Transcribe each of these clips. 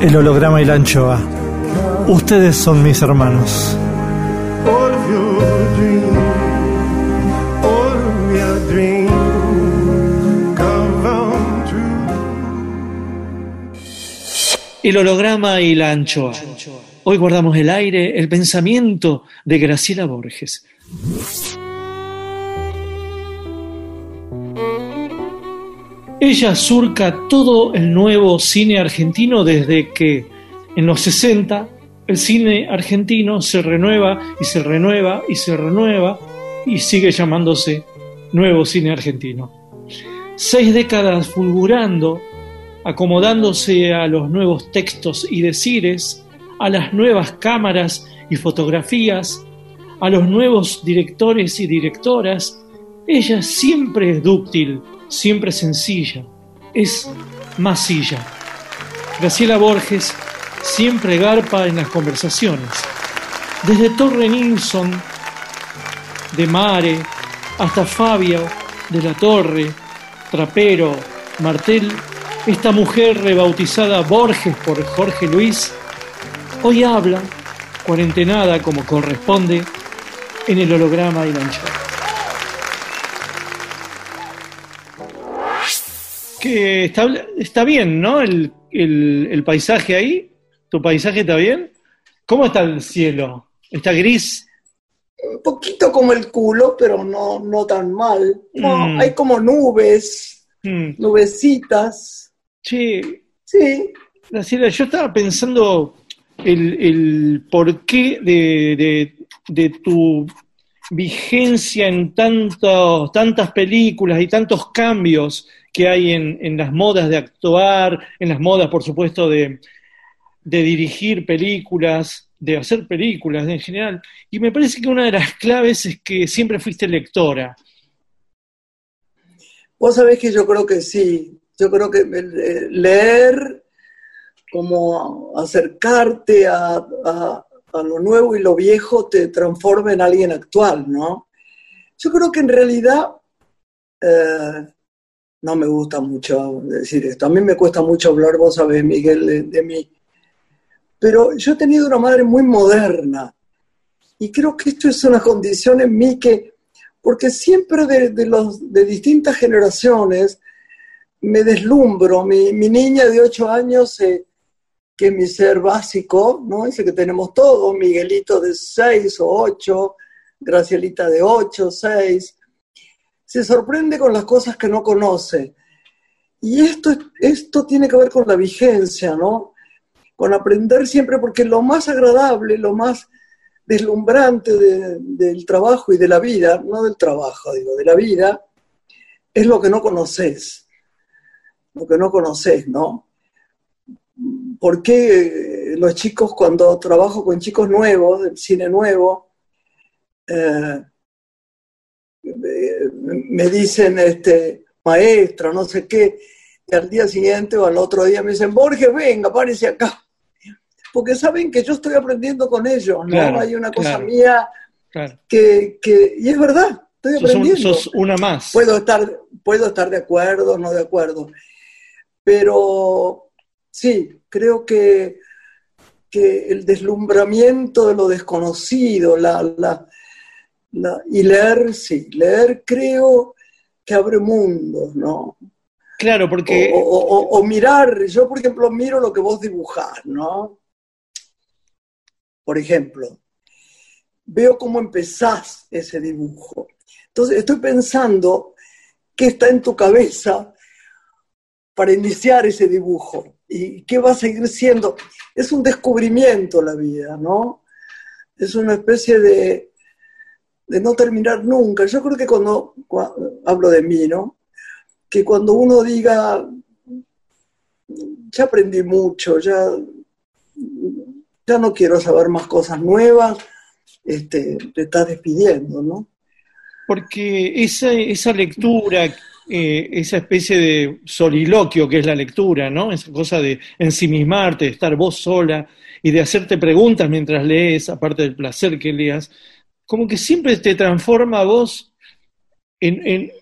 El holograma y la anchoa. Ustedes son mis hermanos. El holograma y la anchoa. Hoy guardamos el aire, el pensamiento de Graciela Borges. Ella surca todo el nuevo cine argentino desde que en los 60 el cine argentino se renueva y se renueva y se renueva y sigue llamándose nuevo cine argentino. Seis décadas fulgurando acomodándose a los nuevos textos y decires, a las nuevas cámaras y fotografías, a los nuevos directores y directoras, ella siempre es dúctil, siempre sencilla, es masilla. Graciela Borges siempre garpa en las conversaciones. Desde Torre Nilsson, de Mare, hasta Fabio, de la Torre, Trapero, Martel, esta mujer rebautizada Borges por Jorge Luis, hoy habla, cuarentenada como corresponde, en el holograma y la. Que está, está bien, ¿no? El, el- el paisaje ahí. ¿Tu paisaje está bien? ¿Cómo está el cielo? ¿Está gris? un poquito como el culo, pero no, no tan mal. No, Mm. Hay como nubes, Hmm. nubecitas. Che, Sí, Graciela, yo estaba pensando el, el porqué de, de, de tu vigencia en tantos, tantas películas y tantos cambios que hay en, las modas de actuar, en las modas, por supuesto, de, dirigir películas, de hacer películas en general. Y me parece que una de las claves es que siempre fuiste lectora. vos sabés que yo creo que sí. Yo creo que eh, leer, como acercarte a lo nuevo y lo viejo, te transforma en alguien actual, ¿no? Yo creo que en realidad eh, no me gusta mucho decir esto. A mí me cuesta mucho hablar, vos sabés, Miguel, de, mí. Pero yo he tenido una madre muy moderna y creo que esto es una condición en mí que, porque siempre de, de los, de distintas generaciones me deslumbro. Mi, mi niña de ocho años, eh, que es mi ser básico, ¿no? Ese que tenemos todos, Miguelito de seis o ocho, Gracielita de ocho, seis, se sorprende con las cosas que no conoce. Y esto, esto tiene que ver con la vigencia, ¿no? Con aprender siempre, porque lo más agradable, lo más deslumbrante de- del trabajo y de la vida, no del trabajo, digo, de la vida, es lo que no conoces. Lo que no conoces, ¿no? ¿Por qué los chicos, cuando trabajo con chicos nuevos, del cine nuevo, eh, me dicen, este, maestra, no sé qué, y al día siguiente o al otro día me dicen, Borges, venga, párese acá. Porque saben que yo estoy aprendiendo con ellos, ¿no? Claro, Hay una cosa claro. mía Claro. que, que- y es verdad, estoy Sos, un- aprendiendo. sos una más. Puedo estar, puedo estar de acuerdo, no de acuerdo, pero sí, creo que, que el deslumbramiento de lo desconocido, la, la- la- y leer, sí, leer creo que abre mundos, ¿no? Claro, porque O, o- o- o mirar, yo por ejemplo miro lo que vos dibujás, ¿no? Por ejemplo, veo cómo empezás ese dibujo. Entonces estoy pensando qué está en tu cabeza para iniciar ese dibujo y qué va a seguir siendo. Es un descubrimiento la vida, ¿no? Es una especie de, de no terminar nunca. Yo creo que cuando, cua- hablo de mí, ¿no? Que cuando uno diga, ya aprendí mucho, ya, ya no quiero saber más cosas nuevas, este, te estás despidiendo, ¿no? Porque esa, esa lectura, eh, esa especie de soliloquio que es la lectura, ¿no? Esa cosa de ensimismarte, de estar vos sola y de hacerte preguntas mientras lees, aparte del placer que leas, como que siempre te transforma a vos en, en,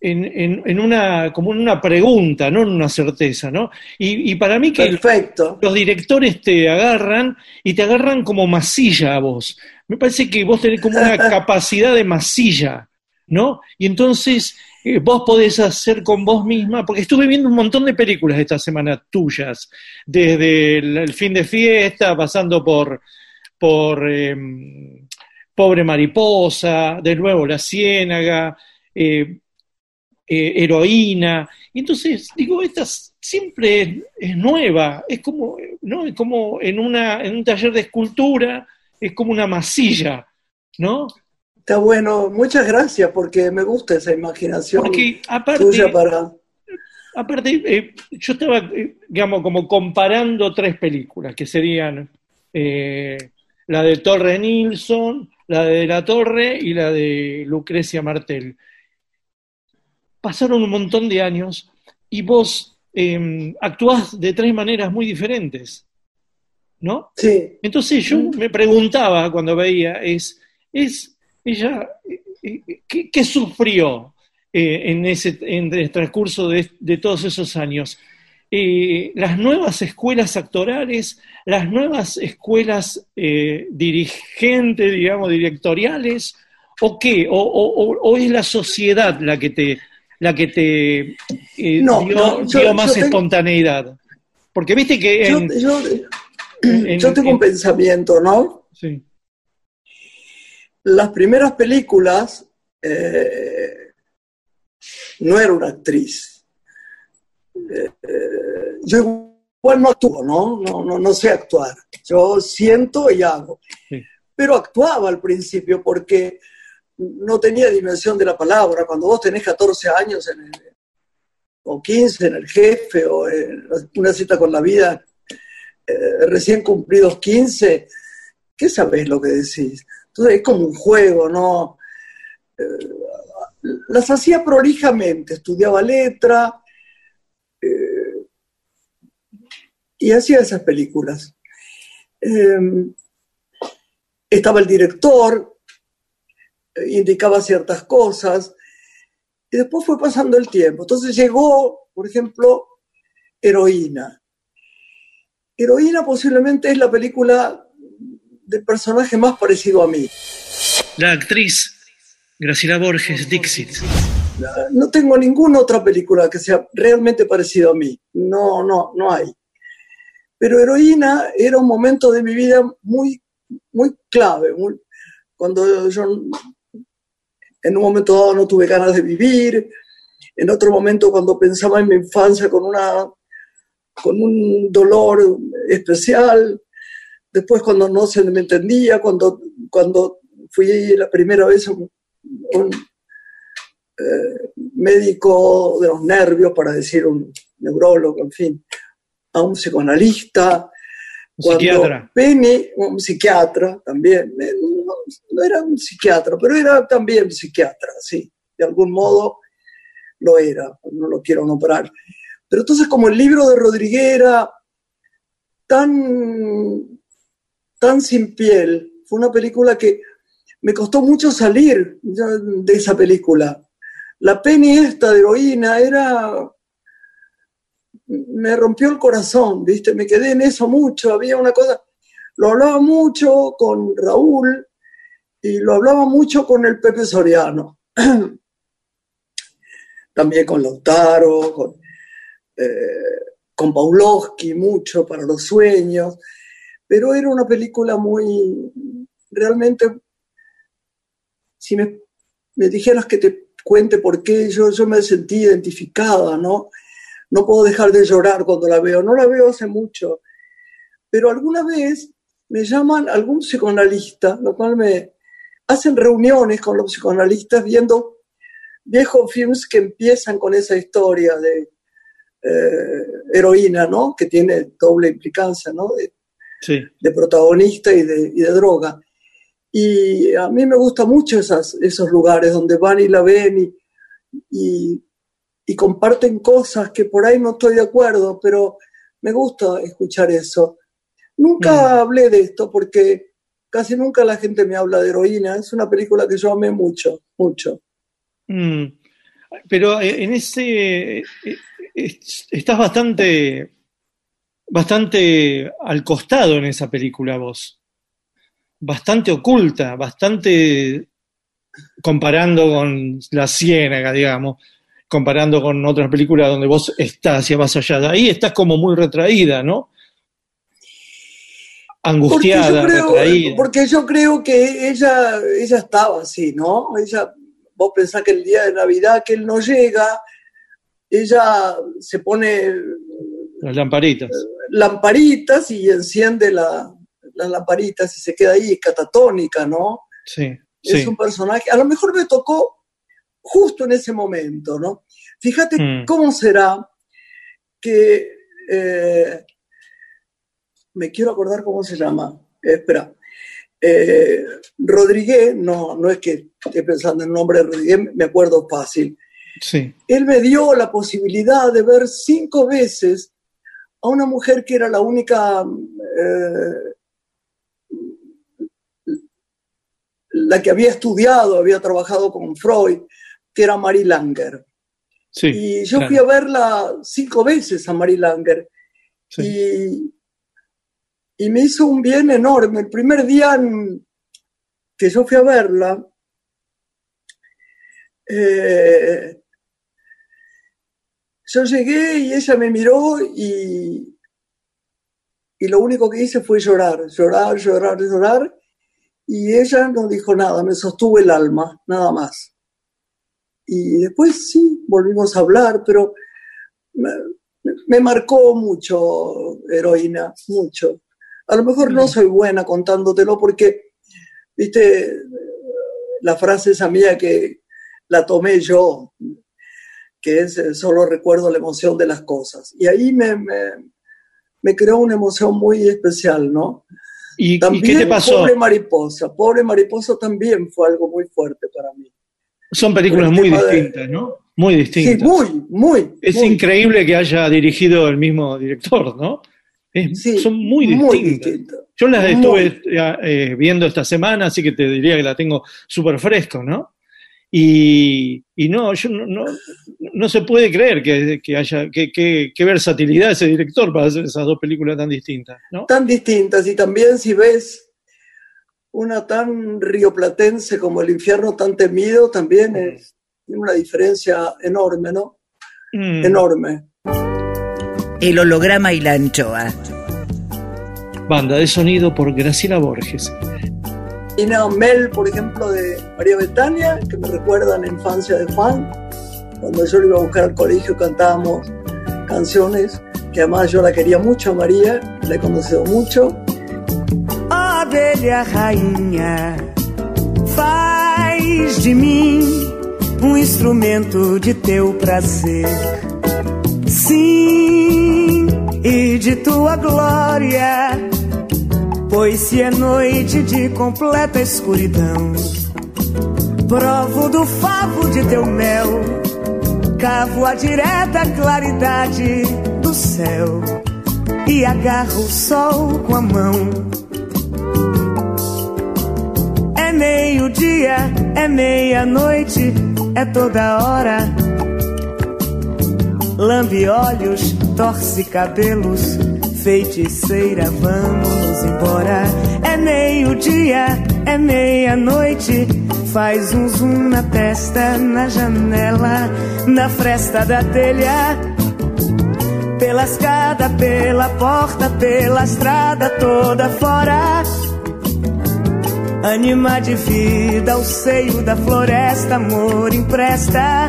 en, en- una, como en una pregunta, no en una certeza, ¿no? Y, y para mí que Perfecto. los directores te agarran y te agarran como masilla a vos. Me parece que vos tenés como una capacidad de masilla, ¿no? Y entonces eh, vos podés hacer con vos misma, porque estuve viendo un montón de películas esta semana tuyas, desde el, el fin de fiesta, pasando por, por eh, Pobre Mariposa, de nuevo La Ciénaga, eh, eh, Heroína. Y entonces, digo, esta siempre es, es nueva, es como, ¿no? Es como en, una, en un taller de escultura, es como una masilla, ¿no? Está bueno, muchas gracias porque me gusta esa imaginación Porque aparte, tuya para... aparte eh, yo estaba, eh, digamos, como comparando tres películas, que serían eh, la de Torre Nilsson, la de La Torre y la de Lucrecia Martel. Pasaron un montón de años y vos eh, actuás de tres maneras muy diferentes, ¿no? Sí, Entonces yo me preguntaba cuando veía, es, es ella, eh, eh, ¿qué, qué sufrió eh, en, ese, en el transcurso de, de todos esos años? Eh, las nuevas escuelas actorales, las nuevas escuelas eh, dirigentes, digamos, directoriales, o qué, o, o- es la sociedad la que te, la que te eh, No, dio, no, yo- dio más tengo- espontaneidad. Porque viste que yo, en- yo- en- yo tengo en- un pensamiento, ¿no? sí. Las primeras películas eh, no era una actriz. Eh, yo igual no actúo, ¿no? No, no, no sé actuar. Yo siento y hago. Sí. Pero actuaba al principio porque no tenía dimensión de la palabra. Cuando vos tenés 14 años en el- o 15 en el jefe o en una cita con la vida, eh, recién cumplidos 15, ¿qué sabés lo que decís? Entonces es como un juego, ¿no? Eh, las hacía prolijamente, estudiaba letra eh, y hacía esas películas. Eh, estaba el director, eh, indicaba ciertas cosas, y después fue pasando el tiempo. Entonces llegó, por ejemplo, Heroína. Heroína posiblemente es la película del personaje más parecido a mí. La actriz Graciela Borges Dixit. No tengo ninguna otra película que sea realmente parecida a mí. No, no, no hay. Pero Heroína era un momento de mi vida muy, muy clave. muy- cuando yo en un momento dado no tuve ganas de vivir, en otro momento cuando pensaba en mi infancia con, una, con un dolor especial, después cuando no se me entendía, cuando, cuando fui la primera vez un, eh, médico de los nervios, para decir un neurólogo, en fin, a un psicoanalista. Cuando psiquiatra. Penny, un psiquiatra también, eh, no, no era un psiquiatra, pero era también psiquiatra, sí, de algún modo lo era, no lo quiero nombrar. Pero entonces como el libro de Rodríguez era tan, tan sin piel, fue una película que me costó mucho salir de esa película. La Penny esta de heroína era... Me rompió el corazón, ¿viste? Me quedé en eso mucho. Había una cosa... Lo hablaba mucho con Raúl y lo hablaba mucho con el Pepe Soriano. También con Lautaro, con, eh, con Paulowski, mucho para los sueños. Pero era una película muy... Realmente si me, dijeras que te cuente por qué, yo, yo me sentí identificada, ¿no? No puedo dejar de llorar cuando la veo, no la veo hace mucho, pero alguna vez me llaman algún psicoanalista, lo cual me hacen reuniones con los psicoanalistas viendo viejos films que empiezan con esa historia de eh, heroína, ¿no? Que tiene doble implicancia, ¿no? De, de protagonista y de, y de droga. Y a mí me gustan mucho esas, esos lugares donde van y la ven y, y, comparten cosas que por ahí no estoy de acuerdo, pero me gusta escuchar eso. Nunca mm. hablé de esto porque casi nunca la gente me habla de heroína. Es una película que yo amé mucho, mucho. Mm. Pero eh, en ese eh, estás bastante, bastante al costado en esa película vos bastante oculta, bastante comparando con La Ciénaga, digamos, comparando con otras películas donde vos estás y vas allá. Ahí estás como muy retraída, ¿no? Angustiada, porque creo, retraída. Porque yo creo que ella, ella estaba así, ¿no? Ella, vos pensás que el día de Navidad que él no llega, ella se pone las lamparitas. Lamparitas y enciende la, las lamparitas y se queda ahí catatónica, ¿no? Sí. Es un personaje, a lo mejor me tocó justo en ese momento, ¿no? Fíjate mm. cómo será que, eh, me quiero acordar cómo se llama, eh, espera, eh, Rodríguez, no, no es que esté pensando en el nombre de Rodríguez, me acuerdo fácil. Sí. Él me dio la posibilidad de ver cinco veces a una mujer que era la única la que había estudiado, había trabajado con Freud, que era Marie Langer. y yo fui a verla cinco veces a Marie Langer. Y, me hizo un bien enorme. El primer día que yo fui a verla, eh, yo llegué y ella me miró y, y lo único que hice fue llorar, llorar, llorar, llorar y ella no dijo nada, me sostuvo el alma, nada más. Y después sí, volvimos a hablar, pero me, marcó mucho, heroína, mucho. A lo mejor no soy buena contándotelo porque, viste, la frase esa mía que la tomé yo, que es eh, solo recuerdo la emoción de las cosas. Y ahí me, me, me creó una emoción muy especial, ¿no? ¿Y, qué te pasó? Pobre Mariposa, Pobre Mariposa también fue algo muy fuerte para mí. Son películas muy distintas, ¿no? Muy distintas. Sí, muy, muy. Es increíble que haya dirigido el mismo director, ¿no? son muy distintas. Yo las estuve eh, viendo esta semana, así que te diría que la tengo súper fresco, ¿no? Y, no, yo no, no, se puede creer que, haya, que, versatilidad ese director para hacer esas dos películas tan distintas, ¿no? Tan distintas, y también si ves una tan rioplatense como El infierno tan temido, también es una diferencia enorme, ¿no? Mm. Enorme. El holograma y la anchoa. Banda de sonido por Graciela Borges. Ina Mel, por ejemplo, de María Betania, que me recuerda la infancia de Juan. Cuando yo lo iba a buscar al colegio cantábamos canciones que además yo la quería mucho a María, la he conocido mucho. Abelha rainha, faz de mim um instrumento de teu prazer. Sim, e de tua glória Pois se é noite de completa escuridão, provo do favo de teu mel, cavo a direta claridade do céu e agarro o sol com a mão. Meio-dia, é meia-noite, é toda hora. Lambe olhos, torce cabelos, feiticeira, vamos embora. É meio-dia, é meia-noite, faz um zoom na testa, na janela, na fresta da telha. Pela escada, pela porta, pela estrada toda fora. Anima de vida, o seio da floresta, amor empresta.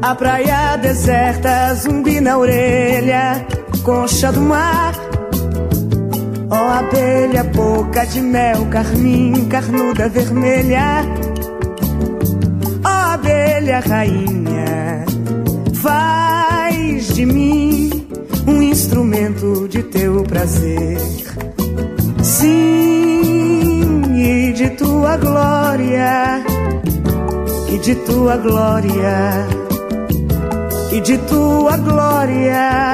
A praia deserta, zumbi na orelha, concha do mar. Ó oh, abelha, boca de mel, carmim, carnuda vermelha. Ó oh, abelha, rainha, faz de mim um instrumento de teu prazer. Sim, de tua glória, e de tua glória, e de tua glória,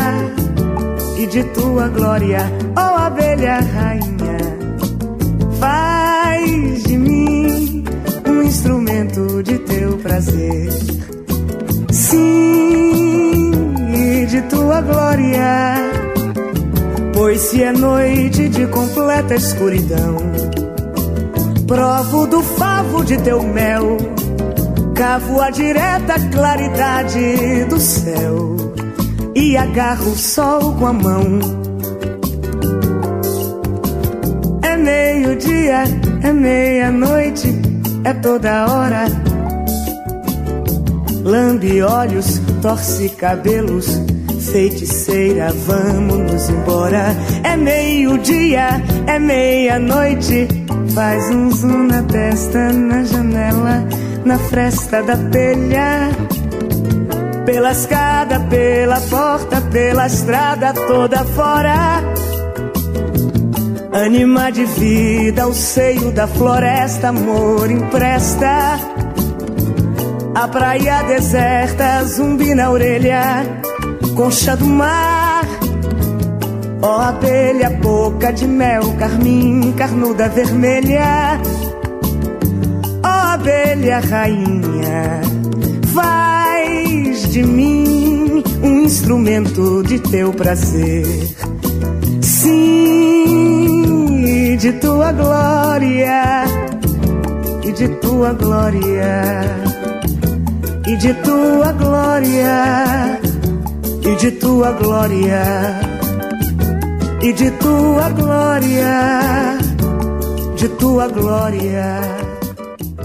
e de tua glória, ó oh, abelha rainha, faz de mim um instrumento de teu prazer. Sim, e de tua glória Pois se é noite de completa escuridão, provo do favo de teu mel, cavo a direta claridade do céu e agarro o sol com a mão. É meio-dia, é meia-noite, é toda hora. Lambe olhos, torce cabelos feiticeira, vamos embora. É meio-dia, é meia-noite. Faz um zoom na testa, na janela, na fresta da telha. Pela escada, pela porta, pela estrada toda fora. Anima de vida, o seio da floresta, amor empresta. A praia deserta, zumbi na orelha concha do mar. Ó oh, abelha, boca de mel, carmim, carnuda vermelha. Ó oh, abelha, rainha, faz de mim um instrumento de teu prazer. Sim, de tua glória, e de tua glória, e de tua glória e de tua glória, e de tua glória, de tua glória.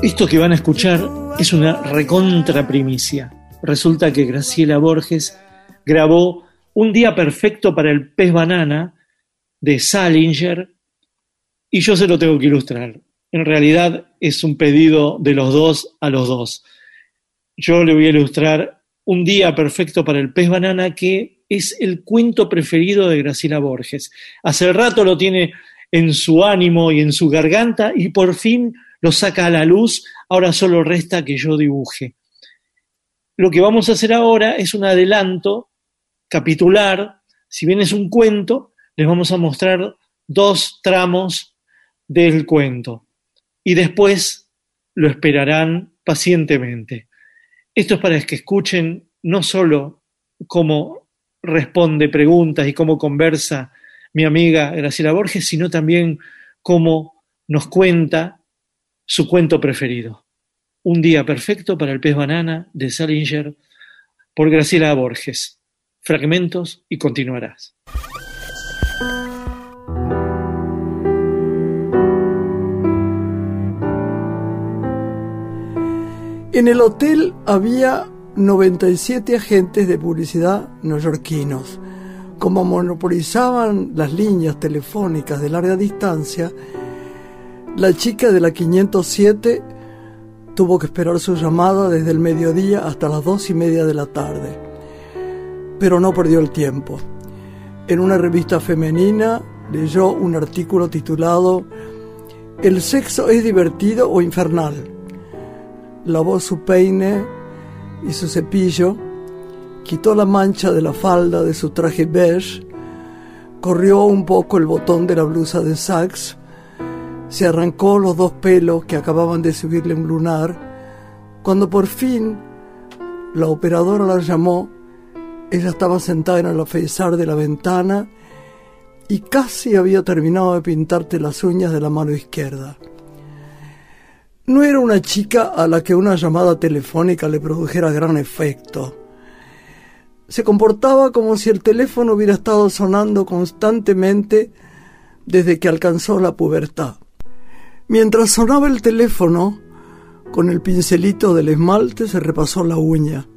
Esto que van a escuchar es una recontra primicia. Resulta que Graciela Borges grabó Un día perfecto para el pez banana de Salinger y yo se lo tengo que ilustrar. En realidad es un pedido de los dos a los dos. Yo le voy a ilustrar un día perfecto para el pez banana, que es el cuento preferido de Graciela Borges. Hace rato lo tiene en su ánimo y en su garganta y por fin lo saca a la luz, ahora solo resta que yo dibuje. Lo que vamos a hacer ahora es un adelanto capitular, si bien es un cuento, les vamos a mostrar dos tramos del cuento y después lo esperarán pacientemente. Esto es para que escuchen no solo cómo responde preguntas y cómo conversa mi amiga Graciela Borges, sino también cómo nos cuenta su cuento preferido. Un día perfecto para el pez banana de Salinger por Graciela Borges. Fragmentos y continuarás. En el hotel había 97 agentes de publicidad neoyorquinos. Como monopolizaban las líneas telefónicas de larga distancia, la chica de la 507 tuvo que esperar su llamada desde el mediodía hasta las dos y media de la tarde. Pero no perdió el tiempo. En una revista femenina leyó un artículo titulado ¿El sexo es divertido o infernal? lavó su peine y su cepillo, quitó la mancha de la falda de su traje beige, corrió un poco el botón de la blusa de sax, se arrancó los dos pelos que acababan de subirle un lunar, cuando por fin la operadora la llamó, ella estaba sentada en el alféizar de la ventana y casi había terminado de pintarte las uñas de la mano izquierda. No era una chica a la que una llamada telefónica le produjera gran efecto. Se comportaba como si el teléfono hubiera estado sonando constantemente desde que alcanzó la pubertad. Mientras sonaba el teléfono, con el pincelito del esmalte se repasó la uña,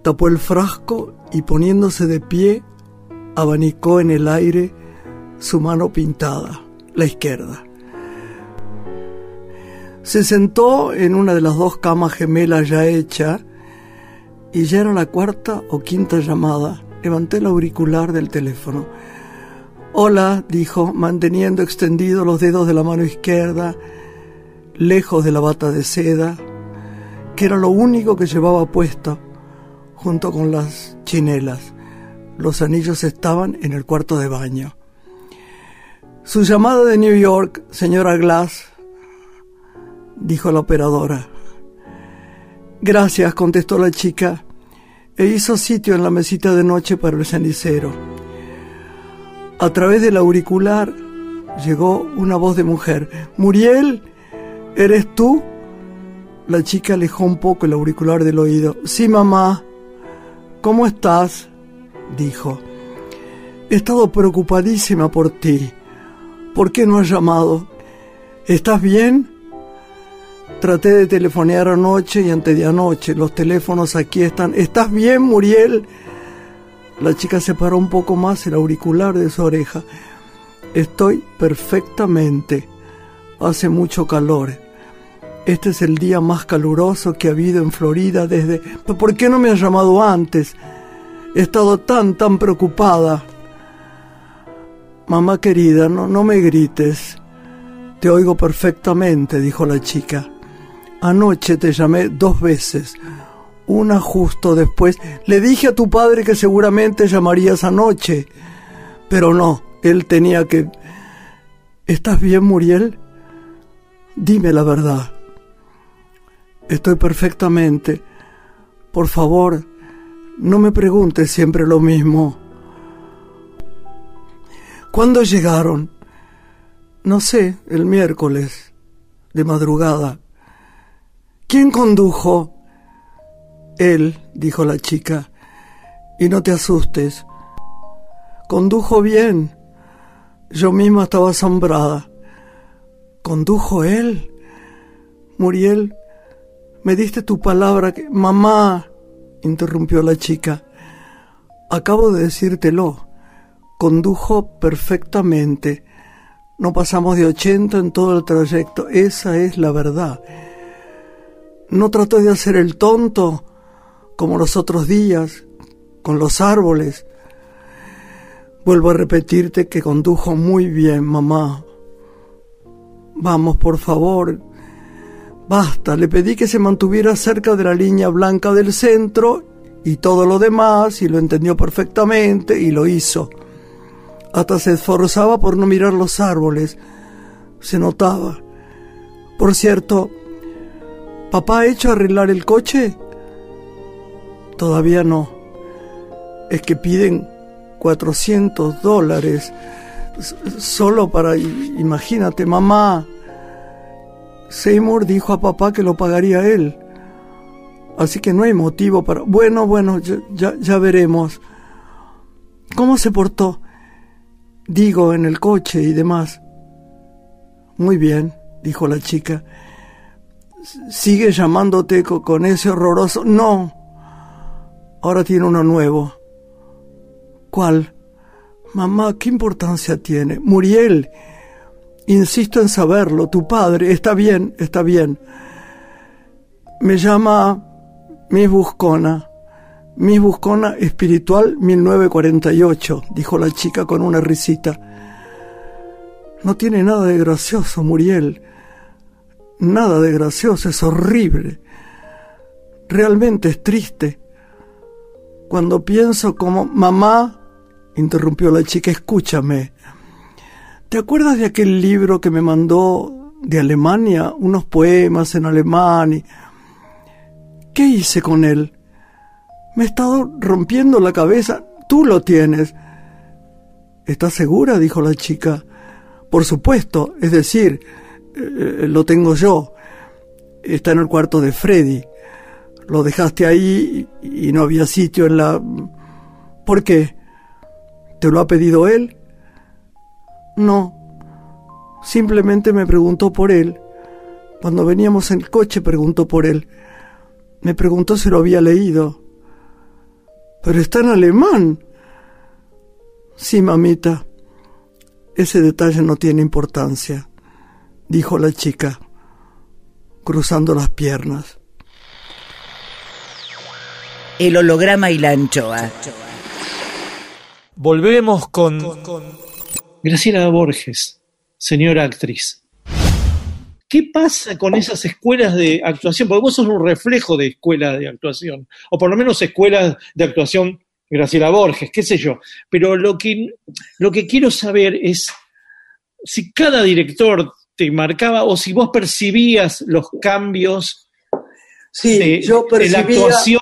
tapó el frasco y poniéndose de pie, abanicó en el aire su mano pintada, la izquierda. Se sentó en una de las dos camas gemelas ya hecha y ya era la cuarta o quinta llamada. Levanté el auricular del teléfono. Hola, dijo, manteniendo extendidos los dedos de la mano izquierda, lejos de la bata de seda, que era lo único que llevaba puesto, junto con las chinelas. Los anillos estaban en el cuarto de baño. Su llamada de New York, señora Glass, dijo la operadora. Gracias, contestó la chica, e hizo sitio en la mesita de noche para el cenicero. A través del auricular llegó una voz de mujer. Muriel, ¿eres tú? La chica alejó un poco el auricular del oído. Sí, mamá. ¿Cómo estás? dijo. He estado preocupadísima por ti. ¿Por qué no has llamado? ¿Estás bien? Traté de telefonear anoche y antes de anoche. Los teléfonos aquí están. ¿Estás bien, Muriel? La chica separó un poco más el auricular de su oreja. Estoy perfectamente. Hace mucho calor. Este es el día más caluroso que ha habido en Florida desde... ¿Por qué no me has llamado antes? He estado tan, tan preocupada. Mamá querida, no, no me grites. Te oigo perfectamente, dijo la chica. Anoche te llamé dos veces, una justo después. Le dije a tu padre que seguramente llamarías anoche, pero no, él tenía que... ¿Estás bien, Muriel? Dime la verdad. Estoy perfectamente. Por favor, no me preguntes siempre lo mismo. ¿Cuándo llegaron? No sé, el miércoles, de madrugada. ¿Quién condujo? Él, dijo la chica, y no te asustes. Condujo bien. Yo misma estaba asombrada. ¿Condujo él? Muriel, me diste tu palabra que... Mamá, interrumpió la chica, acabo de decírtelo. Condujo perfectamente. No pasamos de ochenta en todo el trayecto. Esa es la verdad. No trató de hacer el tonto como los otros días, con los árboles. Vuelvo a repetirte que condujo muy bien, mamá. Vamos, por favor. Basta, le pedí que se mantuviera cerca de la línea blanca del centro y todo lo demás, y lo entendió perfectamente y lo hizo. Hasta se esforzaba por no mirar los árboles. Se notaba. Por cierto, ¿Papá ha hecho arreglar el coche? Todavía no. Es que piden 400 dólares solo para, imagínate, mamá. Seymour dijo a papá que lo pagaría él. Así que no hay motivo para... Bueno, bueno, ya, ya veremos. ¿Cómo se portó? Digo, en el coche y demás. Muy bien, dijo la chica sigue llamándote con ese horroroso... No, ahora tiene uno nuevo. ¿Cuál? Mamá, ¿qué importancia tiene? Muriel, insisto en saberlo, tu padre, está bien, está bien. Me llama Miss Buscona, Miss Buscona Espiritual 1948, dijo la chica con una risita. No tiene nada de gracioso, Muriel. Nada de gracioso, es horrible. realmente es triste. Cuando pienso como mamá, interrumpió la chica, escúchame. ¿Te acuerdas de aquel libro que me mandó de Alemania? Unos poemas en alemán. Y... ¿Qué hice con él? Me he estado rompiendo la cabeza. Tú lo tienes. ¿Estás segura? dijo la chica. Por supuesto, es decir, eh, lo tengo yo. Está en el cuarto de Freddy. Lo dejaste ahí y no había sitio en la... ¿Por qué? ¿Te lo ha pedido él? No. Simplemente me preguntó por él. Cuando veníamos en el coche preguntó por él. Me preguntó si lo había leído. Pero está en alemán. Sí, mamita. Ese detalle no tiene importancia, dijo la chica, cruzando las piernas. El holograma y la anchoa. Volvemos con... Graciela Borges, señora actriz. ¿Qué pasa con esas escuelas de actuación? Porque vos sos un reflejo de escuelas de actuación, o por lo menos escuelas de actuación Graciela Borges, qué sé yo. Pero lo que, lo que quiero saber es si cada director te marcaba o si vos percibías los cambios sí, de, yo de la actuación.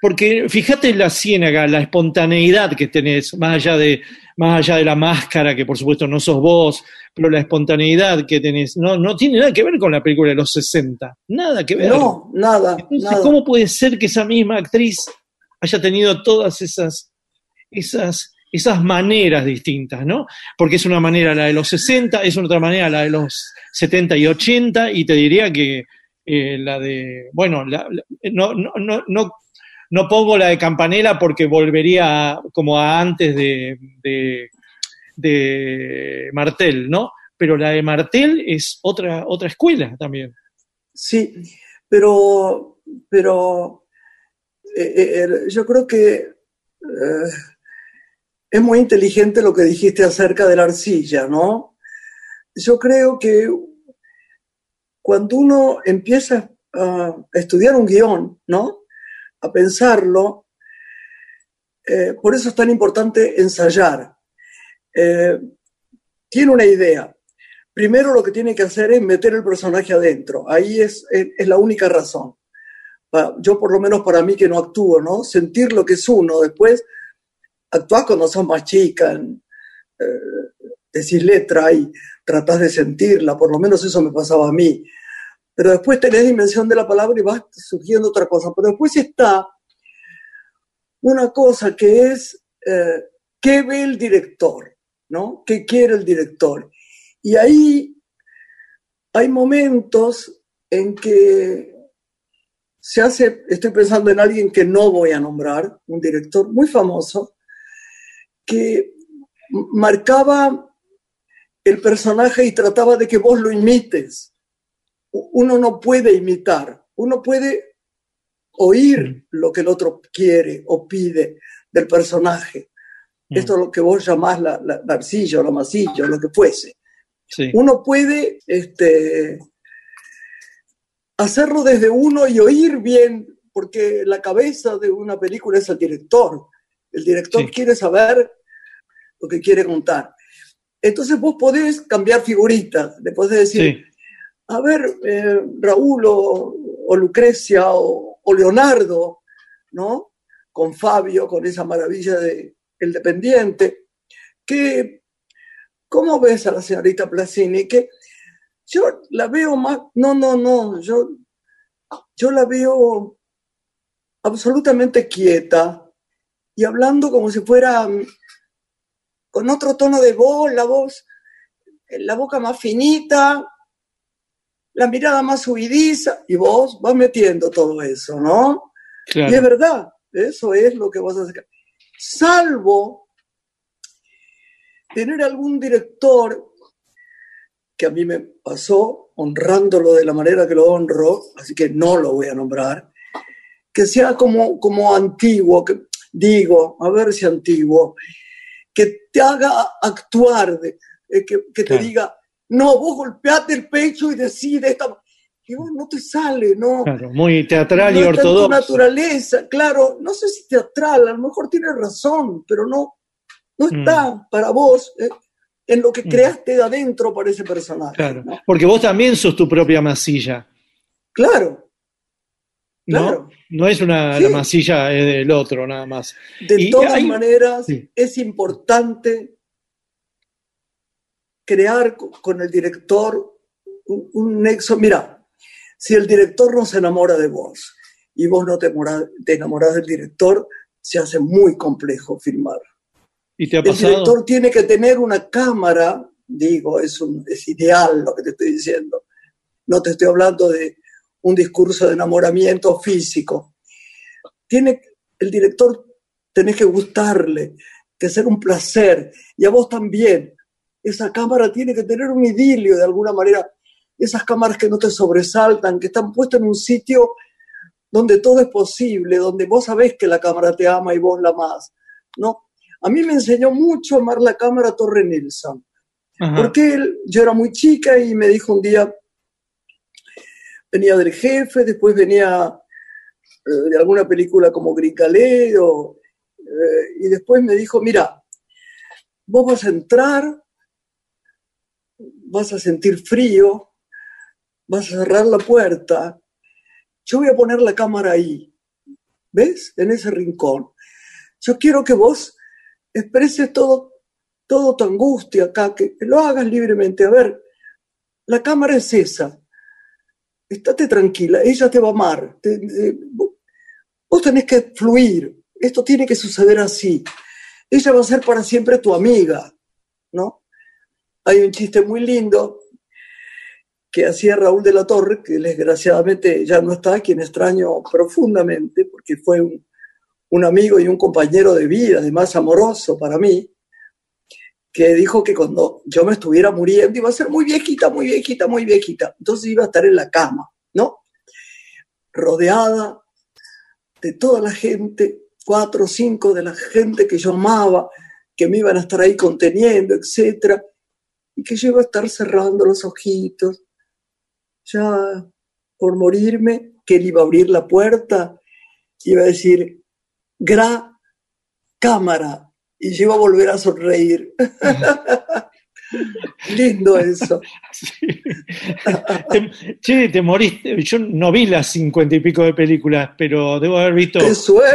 Porque fíjate en la ciénaga, la espontaneidad que tenés, más allá, de, más allá de la máscara, que por supuesto no sos vos, pero la espontaneidad que tenés, no, no tiene nada que ver con la película de los 60. Nada que ver. No, nada, Entonces, nada. ¿cómo puede ser que esa misma actriz haya tenido todas esas, esas, esas maneras distintas, ¿no? Porque es una manera la de los 60, es otra manera la de los 70 y 80, y te diría que eh, la de, bueno, no, no, no, no, no pongo la de Campanella porque volvería como a antes de, de, Martel, ¿no? Pero la de Martel es otra, otra escuela también. Sí, pero, pero eh, eh, yo creo que es muy inteligente lo que dijiste acerca de la arcilla, ¿no? Yo creo que cuando uno empieza a estudiar un guion, ¿no? A pensarlo, eh, por eso es tan importante ensayar. Eh, tiene una idea, primero lo que tiene que hacer es meter el personaje adentro. Ahí es, la única razón. Yo, por lo menos para mí que no actúo, ¿no? Sentir lo que es uno. Después, actuás cuando sos más chica, en, eh, decís letra y tratás de sentirla. Por lo menos eso me pasaba a mí. Pero después tenés dimensión de la palabra y vas surgiendo otra cosa. Pero después está una cosa que es eh, qué ve el director, ¿no? ¿Qué quiere el director? Y ahí hay momentos en que se hace, estoy pensando en alguien que no voy a nombrar, un director muy famoso, que marcaba el personaje y trataba de que vos lo imites. Uno no puede imitar, uno puede oír lo que el otro quiere o pide del personaje. Mm. Esto es lo que vos llamás la, la, la arcilla o la masilla lo que fuese Sí. uno puede este, hacerlo desde uno y oír bien, porque la cabeza de una película es el director. El director Sí. quiere saber lo que quiere contar. Entonces vos podés cambiar figuritas, le podés decir, Sí. a ver, eh, Raúl o, o Lucrecia o, o Leonardo, ¿no? Con Fabio, con esa maravilla de El Dependiente, que, ¿cómo ves a la señorita Placini? Que yo la veo más, no, no, no, yo, yo la veo absolutamente quieta y hablando como si fuera con otro tono de voz, la voz, la boca más finita, la mirada más subidiza, y vos vas metiendo todo eso, ¿no? Y es verdad, eso es lo que vas a hacer. Salvo tener algún director que a mí me pasó, honrándolo de la manera que lo honro, así que no lo voy a nombrar, que sea como, como antiguo, que digo, a ver si antiguo, que te haga actuar, de- eh, que, que te diga, no, vos golpeate el pecho y decide esta... y vos no te sale, ¿no? Claro, muy teatral y no en tu ortodoxo. naturaleza, claro, no sé si teatral, a lo mejor tienes razón, pero no, no Mm. está para vos eh, en lo que Mm. creaste de adentro para ese personaje. Claro, ¿no? porque vos también sos tu propia masilla, Claro. Claro. No es una Sí. la masilla del otro nada más. de Y todas hay- maneras Sí. es importante crear co- con el director un, un nexo. Mira, si el director no se enamora de vos y vos no te, enamorás- te enamorás del director, se hace muy complejo filmar. ¿Y te ha El director tiene que tener una cámara, digo, es, un, es ideal lo que te estoy diciendo. No te estoy hablando de un discurso de enamoramiento físico. Tiene, el director tenés que gustarle, que ser un placer, y a vos también. Esa cámara tiene que tener un idilio de alguna manera. Esas cámaras que no te sobresaltan, que están puestas en un sitio donde todo es posible, donde vos sabés que la cámara te ama y vos la amás, ¿no? A mí me enseñó mucho a amar la cámara Torre Nilsson, Ajá. porque él, yo era muy chica y me dijo un día, venía del jefe, después venía eh, de alguna película como Grincalé, o, eh, y después me dijo, mira, vos vas a entrar, vas a sentir frío, vas a cerrar la puerta, yo voy a poner la cámara ahí, ¿ves? En ese rincón. Yo quiero que vos expreses todo, todo tu angustia acá, que lo hagas libremente. A ver, la cámara es esa. Estate tranquila, ella te va a amar. Te- te- vos tenés que fluir. Esto tiene que suceder así. Ella va a ser para siempre tu amiga, ¿no? Hay un chiste muy lindo que hacía Raúl de la Torre, que desgraciadamente ya no está, quien extraño profundamente, porque fue un, un amigo y un compañero de vida, además amoroso para mí, que dijo que cuando yo me estuviera muriendo iba a ser muy viejita, muy viejita, muy viejita. Entonces iba a estar en la cama, ¿no? Rodeada de toda la gente, cuatro o cinco de la gente que yo amaba, que me iban a estar ahí conteniendo, etcétera, y que yo iba a estar cerrando los ojitos, ya por morirme, que él iba a abrir la puerta, iba a decir, gra cámara, y yo iba a volver a sonreír. Lindo eso. Te- che, te moriste. Yo no vi las cincuenta y pico de películas, pero debo haber visto.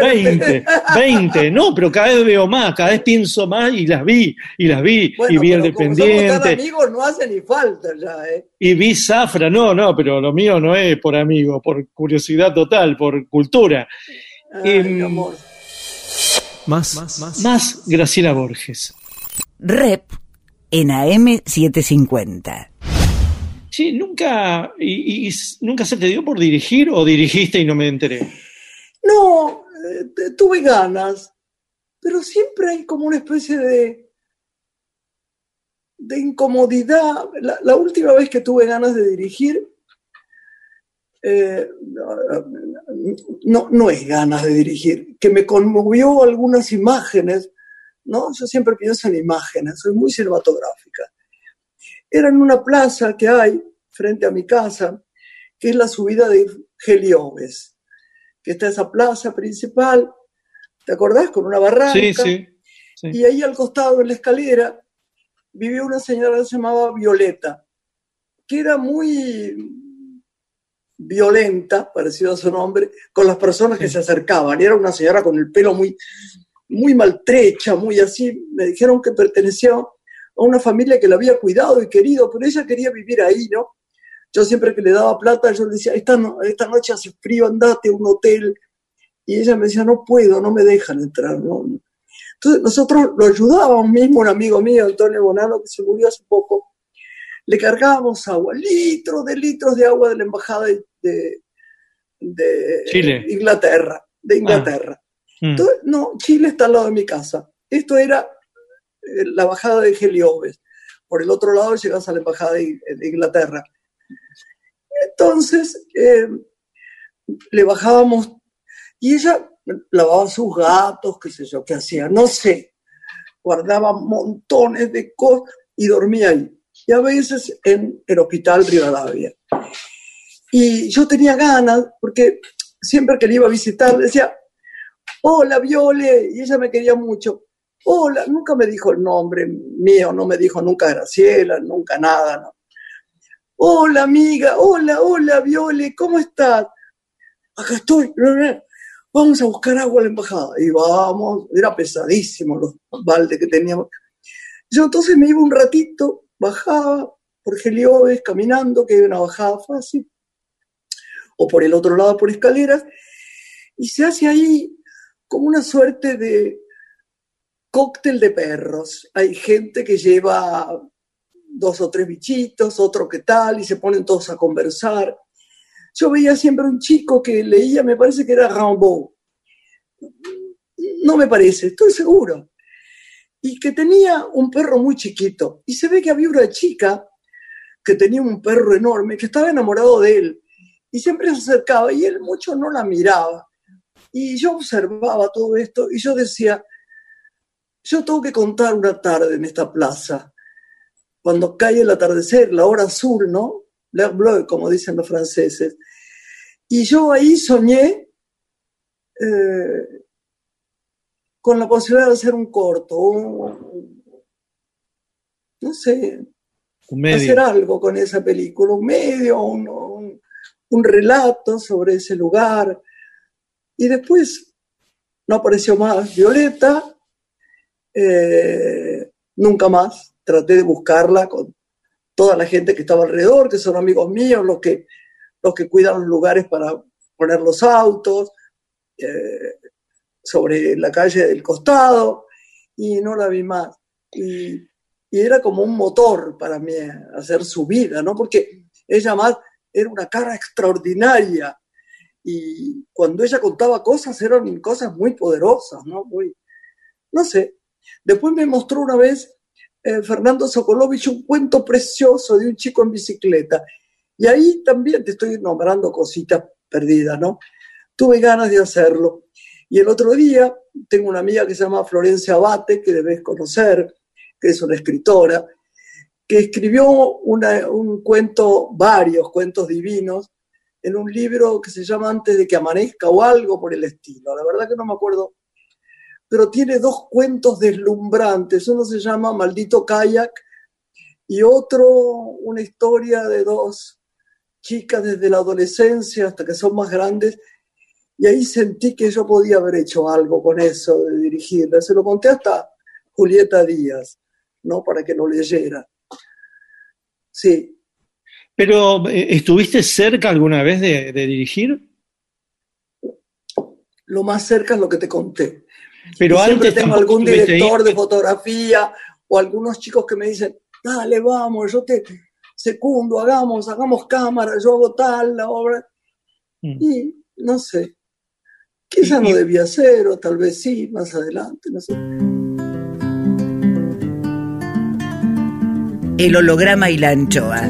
20, 20. No, pero cada vez veo más, cada vez pienso más y las vi, y las vi. Bueno, y vi el dependiente, amigos, no hace ni falta ya, ¿eh? y vi Zafra. No, no, pero lo mío no es por amigo, por curiosidad total, por cultura. Ay, Em, amor. Más, más, Más Graciela Borges. Rep en AM750. Sí, nunca, y, nunca se te dio por dirigir o dirigiste y no me enteré. No, eh, tuve ganas, pero siempre hay como una especie de, de incomodidad. La, la última vez que tuve ganas de dirigir, eh, no, no es ganas de dirigir, que me conmovió algunas imágenes, ¿no? Yo siempre pienso en imágenes, soy muy cinematográfica. Era en una plaza que hay frente a mi casa, que es la subida de Heliobes que está esa plaza principal, ¿te acordás? Con una barranca. Sí, sí. sí. Y ahí al costado, en la escalera, vivía una señora que se llamaba Violeta, que era muy violenta, parecido a su nombre, con las personas que se acercaban. Y era una señora con el pelo muy, muy maltrecha, muy así. Me dijeron que pertenecía a una familia que la había cuidado y querido, pero ella quería vivir ahí, ¿no? Yo siempre que le daba plata, yo le decía, esta, no- esta noche hace frío, andate a un hotel. Y ella me decía, no puedo, no me dejan entrar. ¿no? Entonces nosotros lo ayudábamos mismo, un amigo mío, Antonio Bonano, que se murió hace poco, le cargábamos agua, litros de litros de agua de la embajada de, Chile. Inglaterra, de Inglaterra. Mm. Entonces, no, Chile está al lado de mi casa. Esto era eh, la bajada de Heliobes. Por el otro lado llegas a la embajada de, de Inglaterra. Entonces, eh, le bajábamos y ella lavaba sus gatos, qué sé yo, qué hacía, no sé. Guardaba montones de cosas y dormía ahí. Y a veces en el hospital Rivadavia. Y yo tenía ganas, porque siempre que le iba a visitar, decía, hola Viole, y ella me quería mucho. Hola, nunca me dijo el nombre mío, no me dijo nunca Graciela, nunca nada, ¿no? Hola amiga, hola, hola Viole, ¿cómo estás? Acá estoy, vamos a buscar agua a la embajada. Y vamos, era pesadísimo los baldes que teníamos. Yo entonces me iba un ratito, bajaba por Gelioves, caminando, que hay una bajada fácil, o por el otro lado por escaleras, y se hace ahí como una suerte de cóctel de perros. Hay gente que lleva dos o tres bichitos, otro que tal, y se ponen todos a conversar. Yo veía siempre un chico que leía, me parece que era Rimbaud. No me parece, estoy seguro. Y que tenía un perro muy chiquito. Y se ve que había una chica que tenía un perro enorme, que estaba enamorado de él. Y siempre se acercaba y él mucho no la miraba. Y yo observaba todo esto y yo decía, yo tengo que contar una tarde en esta plaza, cuando cae el atardecer, la hora azul, ¿no? L'heure bleue, como dicen los franceses. Y yo ahí soñé eh, con la posibilidad de hacer un corto, no sé, hacer algo con esa película, un medio, un, un relato sobre ese lugar. Y después no apareció más Violeta, eh, nunca más. Traté de buscarla con toda la gente que estaba alrededor, que son amigos míos, los que, los que cuidan los lugares para poner los autos, eh, sobre la calle del costado, y no la vi más. Y, y, era como un motor para mí hacer su vida, ¿no? Porque ella más era una cara extraordinaria. Y cuando ella contaba cosas, eran cosas muy poderosas, ¿no? Muy, no sé, Después me mostró una vez eh, Fernando Sokolovich un cuento precioso de un chico en bicicleta. Y ahí también te estoy nombrando cositas perdidas, ¿no? Tuve ganas de hacerlo. Y el otro día tengo una amiga que se llama Florencia Abate, que debes conocer, que es una escritora, que escribió un cuento, varios cuentos divinos, en un libro que se llama Antes de que amanezca o algo por el estilo. La verdad que no me acuerdo pero tiene dos cuentos deslumbrantes. Uno se llama Maldito Kayak y otro una historia de dos chicas desde la adolescencia hasta que son más grandes. Y ahí sentí que yo podía haber hecho algo con eso, de dirigirla. Se lo conté hasta Julieta Díaz, ¿no? Para que lo leyera. Sí. Pero, eh, ¿estuviste cerca alguna vez de dirigir? Lo más cerca es lo que te conté. Pero antes tengo algún director de fotografía o algunos chicos que me dicen, dale, vamos, yo te secundo, hagamos, hagamos cámara, yo hago tal, la obra. Mm. Y no sé, quizá no debía ser, o tal vez sí, más adelante, no sé. El holograma y la anchoa.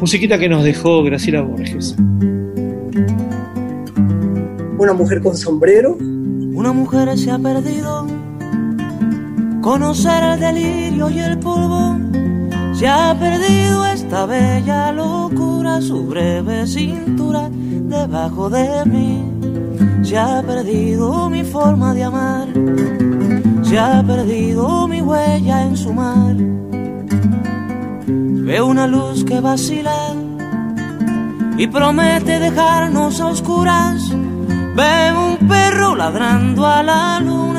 Musiquita que nos dejó Graciela Borges. Una mujer con sombrero. Una mujer se ha perdido. Conocer el delirio y el polvo. Se ha perdido esta bella locura, su breve cintura debajo de mí. Se ha perdido mi forma de amar. Se ha perdido mi huella en su mar Veo una luz que vacila y promete dejarnos a oscuras. Veo un perro ladrando a la luna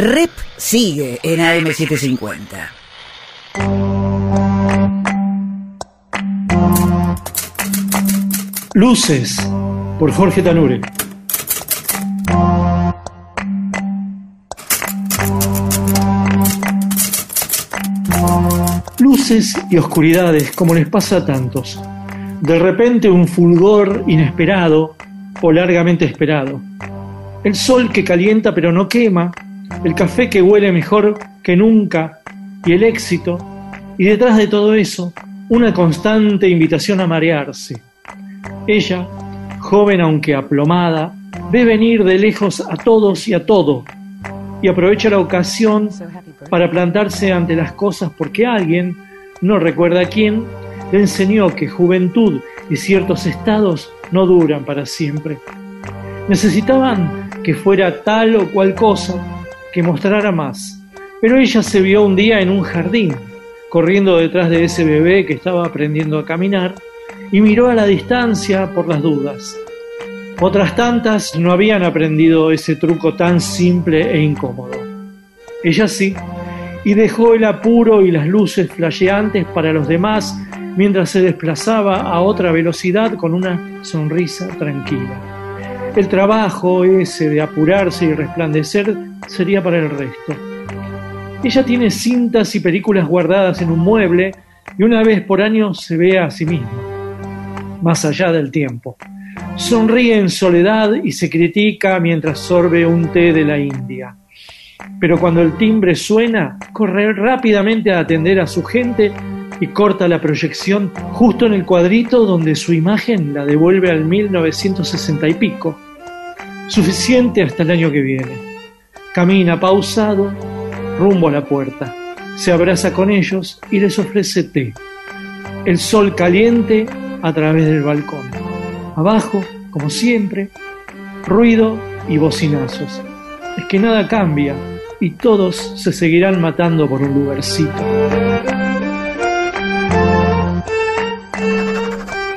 Rep sigue en AM750. Luces, por Jorge Tanure. Luces y oscuridades, como les pasa a tantos. De repente un fulgor inesperado o largamente esperado. El sol que calienta pero no quema, el café que huele mejor que nunca y el éxito. Y detrás de todo eso, una constante invitación a marearse ella, joven aunque aplomada, ve venir de lejos a todos y a todo, y aprovecha la ocasión para plantarse ante las cosas porque alguien, no recuerda quién, le enseñó que juventud y ciertos estados no duran para siempre. Necesitaban que fuera tal o cual cosa, que mostrara más. Pero ella se vio un día en un jardín, corriendo detrás de ese bebé que estaba aprendiendo a caminar, y miró a la distancia por las dudas. Otras tantas no habían aprendido ese truco tan simple e incómodo. Ella sí, y dejó el apuro y las luces flasheantes para los demás mientras se desplazaba a otra velocidad con una sonrisa tranquila. El trabajo ese de apurarse y resplandecer sería para el resto. Ella tiene cintas y películas guardadas en un mueble y una vez por año se ve a sí misma más allá del tiempo. Sonríe en soledad y se critica mientras sorbe un té de la India. Pero cuando el timbre suena, corre rápidamente a atender a su gente y corta la proyección justo en el cuadrito donde su imagen la devuelve al 1960 y pico. Suficiente hasta el año que viene. Camina pausado rumbo a la puerta. Se abraza con ellos y les ofrece té. El sol caliente a través del balcón. Abajo, como siempre, ruido y bocinazos. Es que nada cambia y todos se seguirán matando por un lugarcito.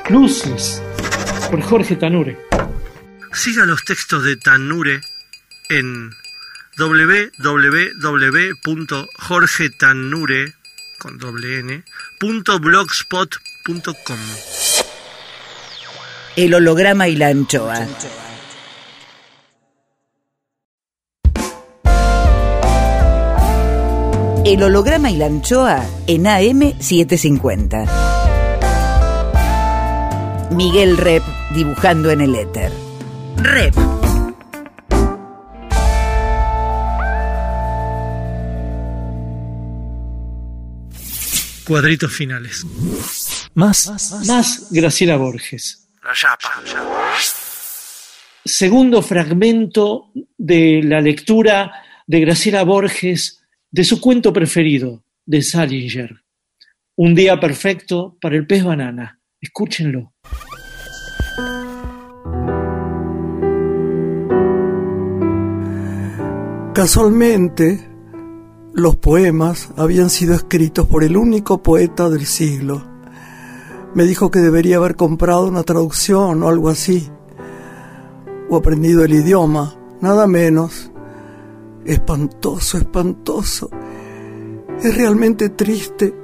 Luces, por Jorge Tanure. Siga los textos de Tanure en www.jorgetanure con el holograma y la anchoa. El holograma y la anchoa en AM750. Miguel Rep dibujando en el éter. Rep. Cuadritos finales. Más, más Graciela Borges. Segundo fragmento de la lectura de Graciela Borges de su cuento preferido, de Salinger. Un día perfecto para el pez banana. Escúchenlo. Casualmente, los poemas habían sido escritos por el único poeta del siglo. Me dijo que debería haber comprado una traducción o algo así, o aprendido el idioma, nada menos. Espantoso, espantoso. Es realmente triste.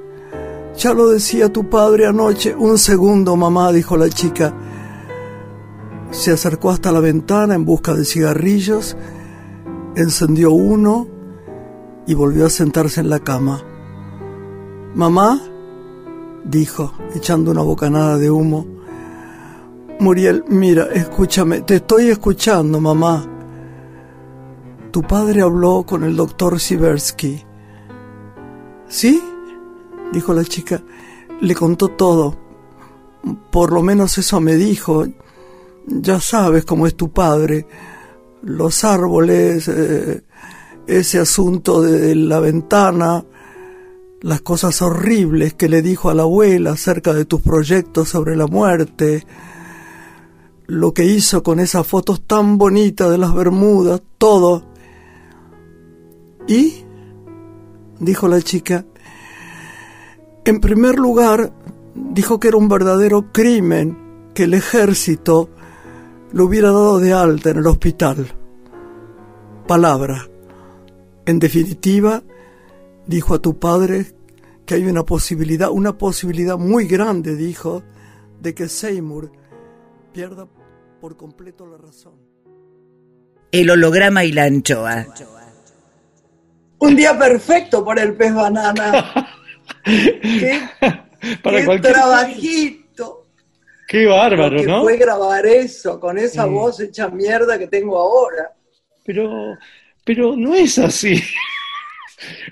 Ya lo decía tu padre anoche. Un segundo, mamá, dijo la chica. Se acercó hasta la ventana en busca de cigarrillos, encendió uno y volvió a sentarse en la cama. Mamá, dijo, echando una bocanada de humo, Muriel, mira, escúchame, te estoy escuchando, mamá. Tu padre habló con el doctor Siversky. ¿Sí? Dijo la chica. Le contó todo. Por lo menos eso me dijo. Ya sabes cómo es tu padre. Los árboles, eh, ese asunto de la ventana, las cosas horribles que le dijo a la abuela acerca de tus proyectos sobre la muerte, lo que hizo con esas fotos tan bonitas de las Bermudas, todo. ¿Y? dijo la chica. En primer lugar, dijo que era un verdadero crimen que el ejército lo hubiera dado de alta en el hospital. Palabra. En definitiva, dijo a tu padre que hay una posibilidad, una posibilidad muy grande, dijo, de que Seymour pierda por completo la razón. El holograma y la anchoa. Un día perfecto para el pez banana. qué Para qué cualquier- trabajito. Qué bárbaro, que ¿no? fue grabar eso con esa Sí. voz hecha mierda que tengo ahora. Pero, pero no es así.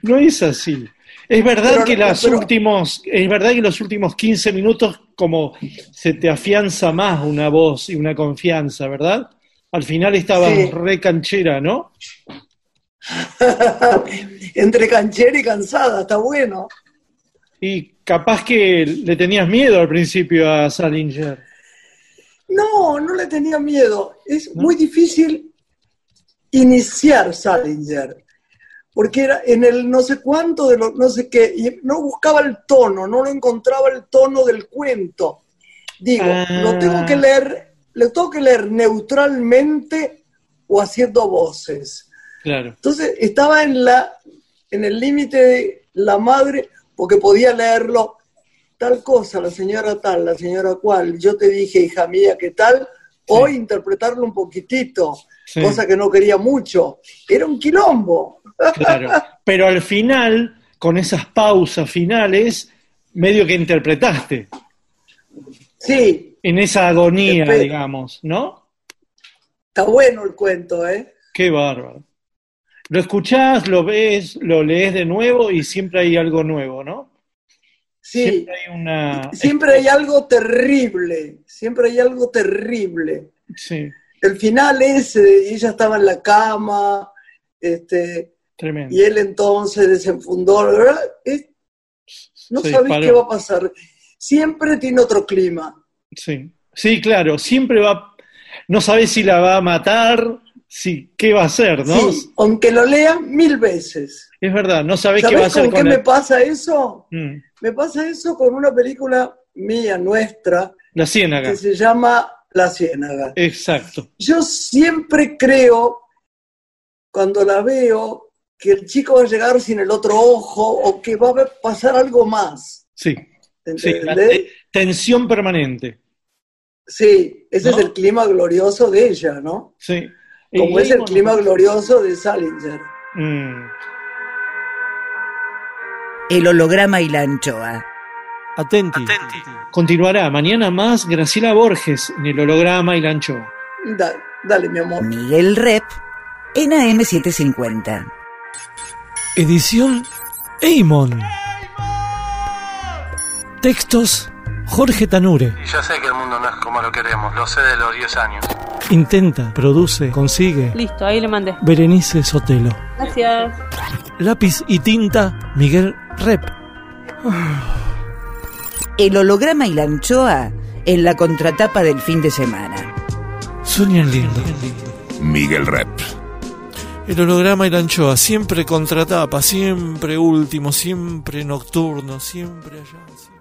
No es así. Es verdad Pero- que los pero- últimos, es verdad que los últimos 15 minutos como se te afianza más una voz y una confianza, ¿verdad? Al final estabas Sí. re canchera, ¿no? Entre canchera y cansada, está bueno. Y capaz que le tenías miedo al principio a Salinger. No, no le tenía miedo. Es muy difícil iniciar Salinger, porque era en el no sé cuánto de lo no sé qué, y no buscaba el tono, no lo encontraba el tono del cuento. Digo, Ah. lo tengo que leer, lo tengo que leer neutralmente o haciendo voces. Claro. Entonces estaba en la en el límite de la madre porque podía leerlo tal cosa, la señora tal, la señora cual. Yo te dije, hija mía, ¿qué tal? O interpretarlo un poquitito, Sí. cosa que no quería mucho. Era un quilombo. Claro. Pero al final, con esas pausas finales, medio que interpretaste Sí, en esa agonía, Espe- digamos, ¿no? está bueno el cuento, ¿eh? Qué bárbaro. Lo escuchás, lo ves, lo lees de nuevo y siempre hay algo nuevo, ¿no? Sí, Siempre hay una... siempre hay algo terrible, siempre hay algo terrible. Sí, El final ese, ella estaba en la cama, este, tremendo. y él entonces desenfundó, ¿verdad? Es- no Se sabés disparó. qué va a pasar. Siempre tiene otro clima. Sí. sí, claro, siempre va... No sabes si la va a matar, si qué va a hacer, ¿no? Sí, aunque lo lean mil veces. Es verdad, no sabes qué va a ¿Sabés hacer con qué con me pasa eso? Mm, Me pasa eso con una película mía, nuestra, La ciénaga. que se llama La Ciénaga. Exacto. Yo siempre creo, cuando la veo, que el chico va a llegar sin el otro ojo o que va a pasar algo más. Sí. Sí, la ¿Entendés? te- tensión permanente. Sí, ese ¿No? es el clima glorioso de ella, ¿no? Sí. Como Y es el bueno, clima glorioso de Salinger. mm, El holograma y la anchoa. Atenti. Continuará mañana más Graciela Borges en el holograma y la anchoa. Da- dale, mi amor. Miguel Rep en AM750. Edición Eimon. Textos Jorge Tanure. Y ya sé que el mundo no es como lo queremos, lo sé de los 10 años. Intenta, produce, consigue. Listo, ahí le mandé. Berenice Sotelo. Gracias. Lápiz y tinta Miguel Rep. El holograma y la anchoa en la contratapa del fin de semana. Sueñan lindo. Miguel Rep. El holograma y la anchoa, siempre contratapa, siempre último, siempre nocturno, siempre allá. siempre-